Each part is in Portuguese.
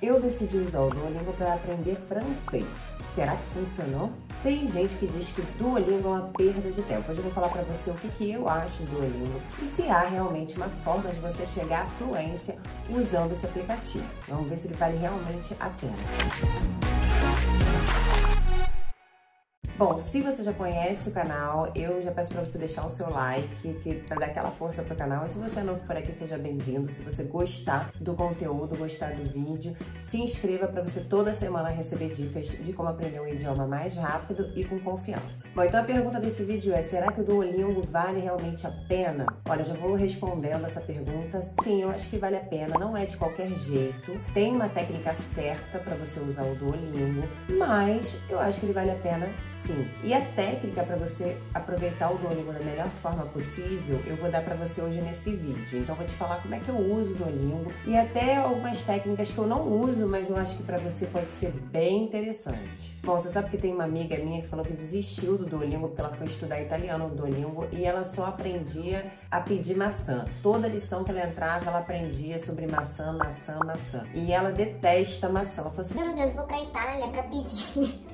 Eu decidi usar o Duolingo para aprender francês. Será que funcionou? Tem gente que diz que Duolingo é uma perda de tempo. Hoje eu vou falar para você o que, que eu acho do Duolingo e se há realmente uma forma de você chegar à fluência usando esse aplicativo. Vamos ver se ele vale realmente a pena. Bom, se você já conhece o canal, eu já peço para você deixar o seu like, para dar aquela força pro canal. E se você não for aqui, seja bem-vindo. Se você gostar do conteúdo, gostar do vídeo, se inscreva para você toda semana receber dicas de como aprender um idioma mais rápido e com confiança. Bom, então a pergunta desse vídeo é: será que o Duolingo vale realmente a pena? Olha, já vou respondendo essa pergunta. Sim, eu acho que vale a pena. Não é de qualquer jeito. Tem uma técnica certa para você usar o Duolingo, mas eu acho que ele vale a pena sim. E a técnica para você aproveitar o Duolingo da melhor forma possível, eu vou dar para você hoje nesse vídeo. Então, vou te falar como é que eu uso o Duolingo e até algumas técnicas que eu não uso, mas eu acho que para você pode ser bem interessante. Bom, você sabe que tem uma amiga minha que falou que desistiu do Duolingo porque ela foi estudar italiano no Duolingo e ela só aprendia a pedir maçã. Toda lição que ela entrava, ela aprendia sobre maçã, maçã, maçã. E ela detesta maçã. Ela falou assim: Meu Deus, vou pra Itália pra pedir.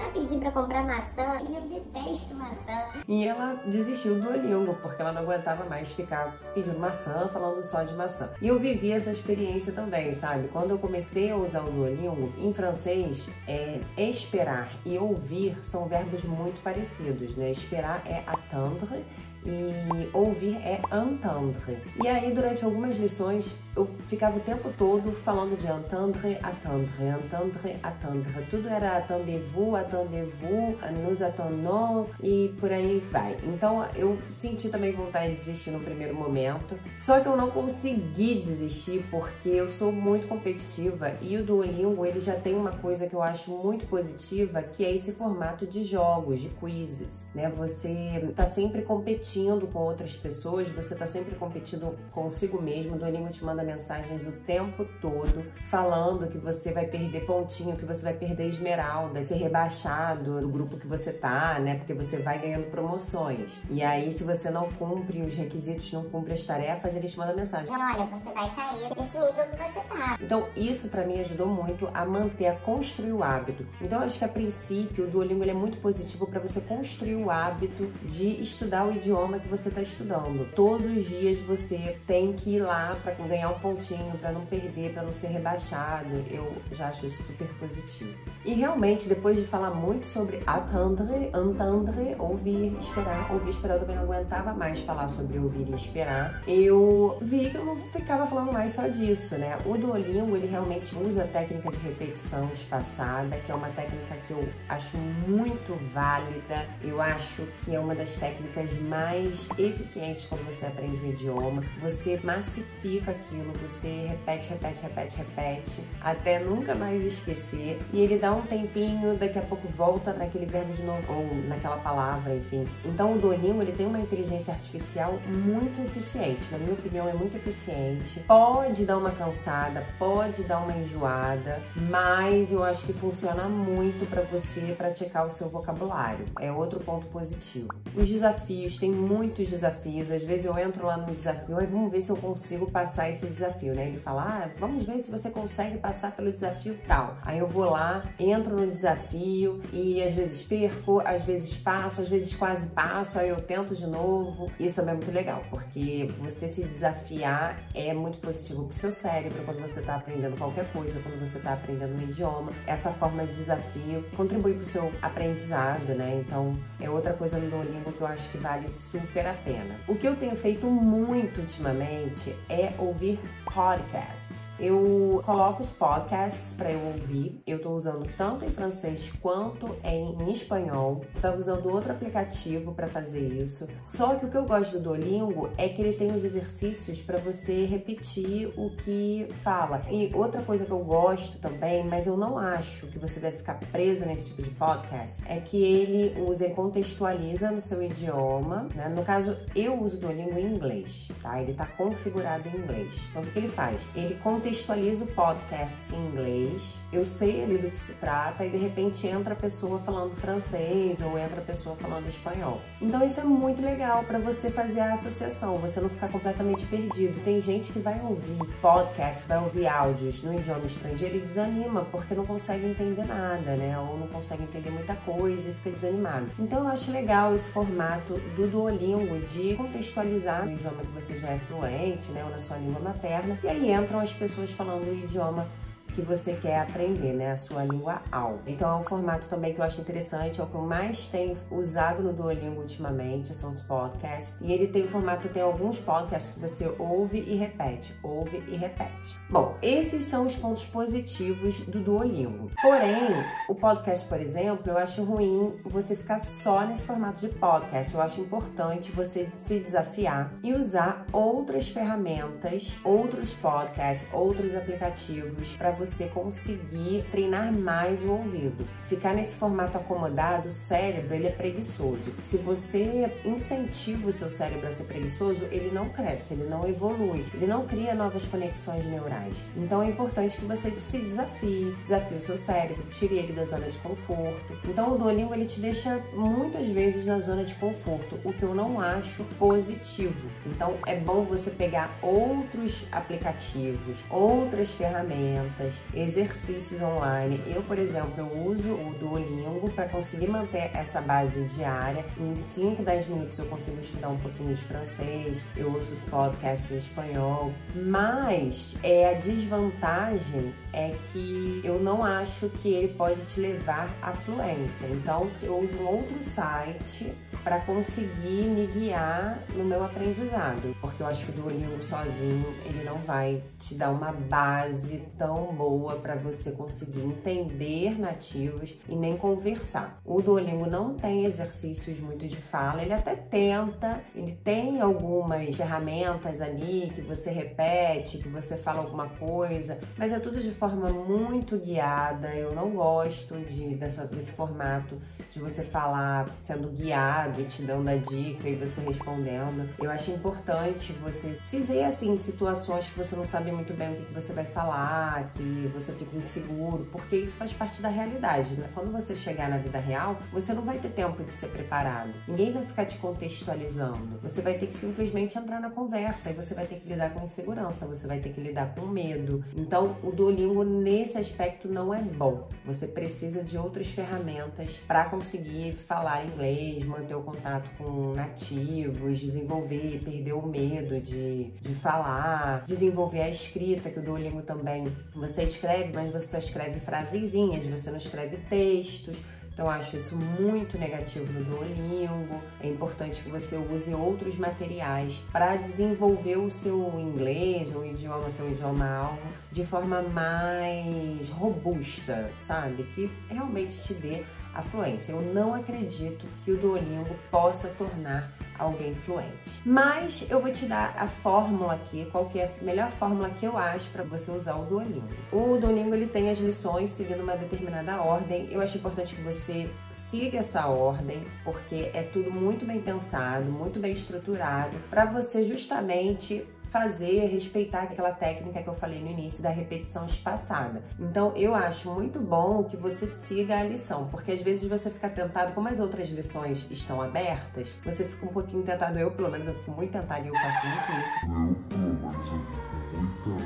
Pra pedir pra comprar maçã e eu detesto maçã. E ela desistiu do Duolingo porque ela não aguentava mais ficar pedindo maçã, falando só de maçã. E eu vivi essa experiência também, sabe? Quando eu comecei a usar o Duolingo, em francês, é, esperar e ouvir são verbos muito parecidos, né? Esperar é attendre e ouvir é entendre. E aí, durante algumas lições, eu ficava o tempo todo falando de entendre, attendre, entendre, attendre. Tudo era attendez-vous, attendez-vous, nous attendons e por aí vai. Então, eu senti também vontade de desistir no primeiro momento. Só que eu não consegui desistir porque eu sou muito competitiva e o Duolingo, ele já tem uma coisa que eu acho muito positiva, que é esse formato de jogos, de quizzes, né? Você tá sempre competindo competindo com outras pessoas, você está sempre competindo consigo mesmo. O Duolingo te manda mensagens o tempo todo falando que você vai perder pontinho, que você vai perder esmeralda, ser rebaixado do grupo que você tá, né? Porque você vai ganhando promoções. E aí, se você não cumpre os requisitos, não cumpre as tarefas, eles te mandam mensagem. Olha, você vai cair nesse nível que você tá. Então, isso para mim ajudou muito a manter, a construir o hábito. Então, acho que a princípio, o Duolingo é muito positivo para você construir o hábito de estudar o idioma idioma que você está estudando. Todos os dias você tem que ir lá para ganhar um pontinho, para não perder, para não ser rebaixado. Eu já acho isso super positivo. E realmente, depois de falar muito sobre attendre, entendre, ouvir, esperar, ouvir, esperar, eu também não aguentava mais falar sobre ouvir e esperar. Eu vi que eu não ficava falando mais só disso, né? O Duolingo, ele realmente usa a técnica de repetição espaçada, que é uma técnica que eu acho muito válida. Eu acho que é uma das técnicas mais mais eficientes quando você aprende um idioma. Você massifica aquilo, você repete, repete, repete, repete, até nunca mais esquecer. E ele dá um tempinho, daqui a pouco volta naquele verbo de novo, ou naquela palavra, enfim. Então o Duolingo, ele tem uma inteligência artificial muito eficiente. Na minha opinião, é muito eficiente. Pode dar uma cansada, pode dar uma enjoada, mas eu acho que funciona muito para você praticar o seu vocabulário. É outro ponto positivo. Os desafios têm muitos desafios. Às vezes eu entro lá no desafio, aí vamos ver se eu consigo passar esse desafio, né? Ele fala, ah, vamos ver se você consegue passar pelo desafio tal. Aí eu vou lá, entro no desafio e às vezes perco, às vezes passo, às vezes quase passo, aí eu tento de novo. Isso também é muito legal, porque você se desafiar é muito positivo pro seu cérebro quando você tá aprendendo qualquer coisa, quando você tá aprendendo um idioma. Essa forma de desafio contribui pro seu aprendizado, né? Então é outra coisa no Duolingo que eu acho que vale super a pena. O que eu tenho feito muito ultimamente é ouvir podcasts. Eu coloco os podcasts para eu ouvir. Eu estou usando tanto em francês quanto em espanhol. Estava usando outro aplicativo para fazer isso. Só que o que eu gosto do Duolingo é que ele tem os exercícios para você repetir o que fala. E outra coisa que eu gosto também, mas eu não acho que você deve ficar preso nesse tipo de podcast, é que ele usa e contextualiza no seu idioma, Né? No caso, eu uso o Duolingo em inglês, tá? Ele está configurado em inglês. Então, o que ele faz? Ele contextualiza o podcast em inglês, eu sei ali do que se trata e de repente entra a pessoa falando francês ou entra a pessoa falando espanhol. Então, isso é muito legal para você fazer a associação, você não ficar completamente perdido. Tem gente que vai ouvir podcast, vai ouvir áudios no idioma estrangeiro e desanima porque não consegue entender nada, né? Ou não consegue entender muita coisa e fica desanimado. Então, eu acho legal esse formato do Duolingo de contextualizar no idioma que você já é fluente, né, ou na sua língua materna, e aí entram as pessoas falando o idioma que você quer aprender, né? A sua língua AL. Então é um formato também que eu acho interessante, é o que eu mais tenho usado no Duolingo ultimamente, são os podcasts. E ele tem o formato, tem alguns podcasts que você ouve e repete, ouve e repete. Bom, esses são os pontos positivos do Duolingo. Porém, o podcast, por exemplo, eu acho ruim você ficar só nesse formato de podcast. Eu acho importante você se desafiar e usar outras ferramentas, outros podcasts, outros aplicativos para você conseguir treinar mais o ouvido. Ficar nesse formato acomodado, o cérebro ele é preguiçoso. Se você incentiva o seu cérebro a ser preguiçoso, ele não cresce, ele não evolui, ele não cria novas conexões neurais. Então é importante que você se desafie, desafie o seu cérebro, tire ele da zona de conforto. Então o Duolingo ele te deixa muitas vezes na zona de conforto, o que eu não acho positivo. Então é bom você pegar outros aplicativos, outras ferramentas exercícios online. Eu, por exemplo, eu uso o Duolingo para conseguir manter essa base diária. Em 5, 10 minutos eu consigo estudar um pouquinho de francês, eu ouço os podcasts em espanhol. Mas é a desvantagem é que eu não acho que ele pode te levar à fluência. Então, eu uso um outro site para conseguir me guiar no meu aprendizado, porque eu acho que o Duolingo sozinho ele não vai te dar uma base tão boa para você conseguir entender nativos e nem conversar. O Duolingo não tem exercícios muito de fala, ele até tenta, ele tem algumas ferramentas ali que você repete, que você fala alguma coisa, mas é tudo de forma muito guiada. Eu não gosto de, dessa, desse formato de você falar sendo guiado e te dando a dica e você respondendo. Eu acho importante você se ver assim em situações que você não sabe muito bem o que, que você vai falar, que você fica inseguro, porque isso faz parte da realidade, né? Quando você chegar na vida real, você não vai ter tempo de ser preparado. Ninguém vai ficar te contextualizando. Você vai ter que simplesmente entrar na conversa e você vai ter que lidar com insegurança, você vai ter que lidar com medo. Então, o Duolingo nesse aspecto não é bom. Você precisa de outras ferramentas para conseguir falar inglês, manter o contato com nativos, desenvolver, perder o medo de, de falar, desenvolver a escrita, que o Duolingo também você escreve, mas você só escreve frasezinhas, você não escreve textos. Então, acho isso muito negativo no Duolingo. É importante que você use outros materiais para desenvolver o seu inglês, o idioma, seu idioma alvo, de forma mais robusta, sabe? Que realmente te dê a fluência. Eu não acredito que o Duolingo possa tornar alguém fluente. Mas eu vou te dar a fórmula aqui, qual que é a melhor fórmula que eu acho para você usar o Duolingo. O Duolingo ele tem as lições seguindo uma determinada ordem. Eu acho importante que você siga essa ordem, porque é tudo muito bem pensado, muito bem estruturado, para você justamente fazer, respeitar aquela técnica que eu falei no início da repetição espaçada. Então, eu acho muito bom que você siga a lição, porque às vezes você fica tentado, como as outras lições estão abertas, você fica um pouquinho tentado. Eu, pelo menos, eu fico muito tentada e eu faço muito isso. Eu, pelo menos, eu fico muito e eu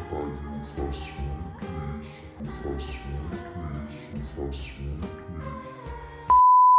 faço muito isso. Eu faço muito isso. Eu faço muito isso.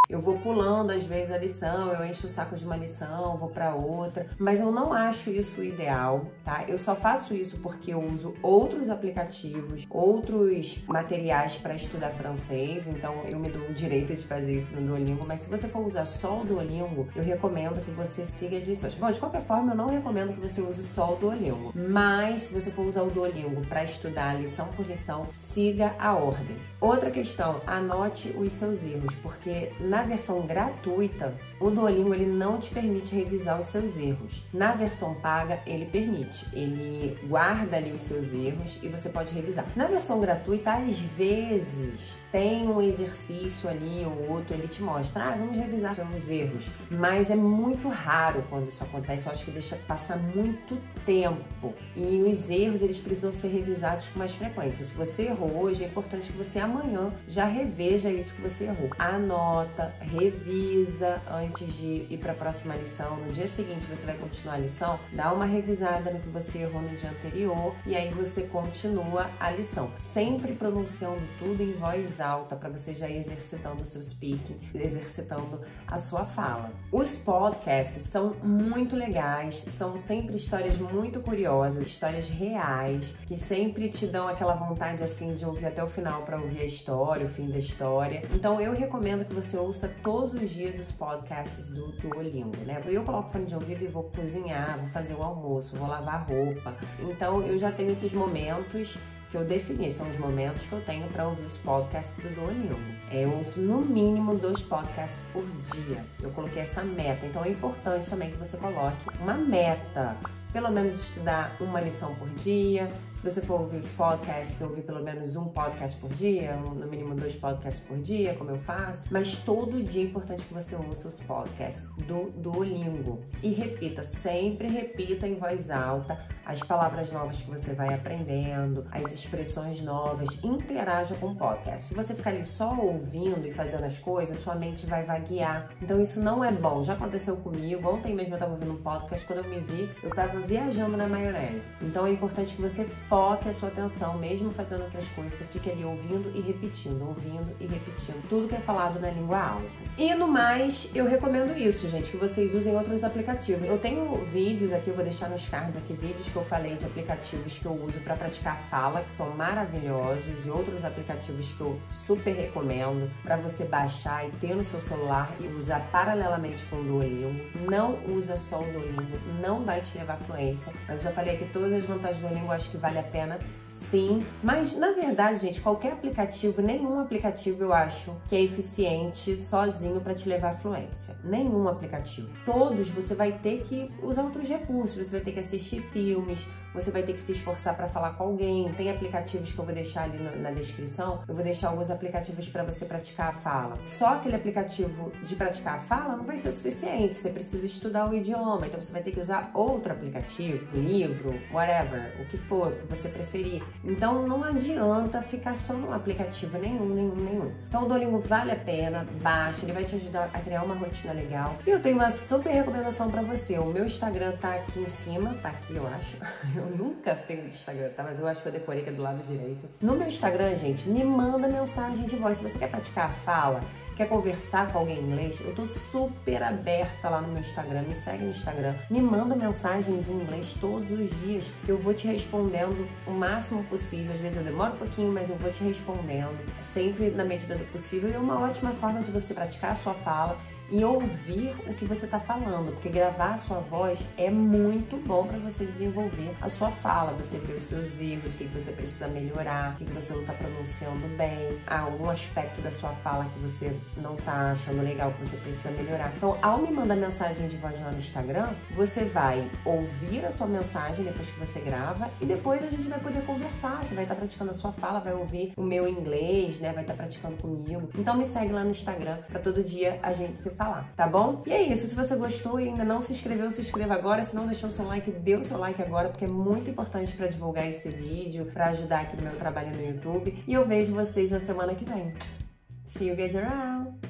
Eu vou pulando às vezes a lição, eu encho o saco de uma lição, vou para outra, mas eu não acho isso ideal, tá? Eu só faço isso porque eu uso outros aplicativos, outros materiais para estudar francês, então eu me dou o direito de fazer isso no Duolingo, mas se você for usar só o Duolingo, eu recomendo que você siga as lições. Bom, de qualquer forma, eu não recomendo que você use só o Duolingo, mas se você for usar o Duolingo para estudar lição por lição, siga a ordem. Outra questão, anote os seus erros, porque na na versão gratuita, o Duolingo ele não te permite revisar os seus erros. Na versão paga, ele permite. Ele guarda ali os seus erros e você pode revisar. Na versão gratuita, às vezes tem um exercício ali ou outro, ele te mostra, ah, vamos revisar os erros. Mas é muito raro quando isso acontece. Eu acho que deixa passar muito tempo. E os erros, eles precisam ser revisados com mais frequência. Se você errou hoje, é importante que você amanhã já reveja isso que você errou. Anota, revisa antes de ir para a próxima lição. No dia seguinte você vai continuar a lição, dá uma revisada no que você errou no dia anterior e aí você continua a lição. Sempre pronunciando tudo em voz alta para você já ir exercitando o seu speaking, exercitando a sua fala. Os podcasts são muito legais, são sempre histórias muito curiosas, histórias reais, que sempre te dão aquela vontade assim de ouvir até o final para ouvir a história, o fim da história. Então eu recomendo que você ouça todos os dias os podcasts do Duolingo, né? Eu coloco fone de ouvido e vou cozinhar, vou fazer o almoço, vou lavar roupa. Então eu já tenho esses momentos que eu defini, são os momentos que eu tenho para ouvir os podcasts do Duolingo. É, eu ouço no mínimo dois podcasts por dia. Eu coloquei essa meta, então é importante também que você coloque uma meta pelo menos estudar uma lição por dia. Se você for ouvir os podcasts, ouvir pelo menos um podcast por dia, no mínimo dois podcasts por dia, como eu faço. Mas todo dia é importante que você ouça os podcasts do Duolingo. E repita, sempre repita em voz alta as palavras novas que você vai aprendendo, as expressões novas. Interaja com o podcast. Se você ficar ali só ouvindo e fazendo as coisas, sua mente vai vaguear. Então isso não é bom. Já aconteceu comigo. Ontem mesmo eu estava ouvindo um podcast, quando eu me vi, eu estava viajando na maionese. Então é importante que você foque a sua atenção, mesmo fazendo outras coisas, você fique ali ouvindo e repetindo, ouvindo e repetindo tudo que é falado na língua alvo. E no mais, eu recomendo isso, gente, que vocês usem outros aplicativos. Eu tenho vídeos aqui, eu vou deixar nos cards aqui, vídeos que eu falei de aplicativos que eu uso para praticar fala, que são maravilhosos, e outros aplicativos que eu super recomendo para você baixar e ter no seu celular e usar paralelamente com o Duolingo. Não usa só o Duolingo, não vai te levar a fluência. Mas já falei aqui todas as vantagens do Duolingo, acho que vale a pena sim. Mas na verdade, gente, qualquer aplicativo, nenhum aplicativo eu acho que é eficiente sozinho para te levar à fluência. Nenhum aplicativo. Todos você vai ter que usar outros recursos, você vai ter que assistir filmes, você vai ter que se esforçar para falar com alguém. Tem aplicativos que eu vou deixar ali na, na descrição. Eu vou deixar alguns aplicativos para você praticar a fala. Só aquele aplicativo de praticar a fala não vai ser suficiente. Você precisa estudar o idioma, então você vai ter que usar outro aplicativo, livro, whatever, o que for, o que você preferir. Então não adianta ficar só no aplicativo nenhum, nenhum, nenhum. Então o Duolingo vale a pena, baixa, ele vai te ajudar a criar uma rotina legal. E eu tenho uma super recomendação para você. O meu Instagram tá aqui em cima, tá aqui eu acho. Eu nunca sei o Instagram, tá? Mas eu acho que eu decorei que é do lado direito. No meu Instagram, gente, me manda mensagem de voz. Se você quer praticar a fala, quer conversar com alguém em inglês, eu tô super aberta lá no meu Instagram. Me segue no Instagram. Me manda mensagens em inglês todos os dias. Eu vou te respondendo o máximo possível. Às vezes eu demoro um pouquinho, mas eu vou te respondendo. Sempre na medida do possível. E é uma ótima forma de você praticar a sua fala e ouvir o que você está falando, porque gravar a sua voz é muito bom para você desenvolver a sua fala, você ver os seus erros, o que você precisa melhorar, o que você não está pronunciando bem, algum aspecto da sua fala que você não está achando legal, que você precisa melhorar. Então, ao me mandar mensagem de voz lá no Instagram, você vai ouvir a sua mensagem depois que você grava e depois a gente vai poder conversar. Você vai estar tá praticando a sua fala, vai ouvir o meu inglês, né? Vai estar tá praticando comigo. Então me segue lá no Instagram para todo dia a gente se falar, tá bom? E é isso, se você gostou e ainda não se inscreveu, se inscreva agora. Se não deixou seu like, dê o seu like agora, porque é muito importante para divulgar esse vídeo, para ajudar aqui no meu trabalho no YouTube. E eu vejo vocês na semana que vem. See you guys around!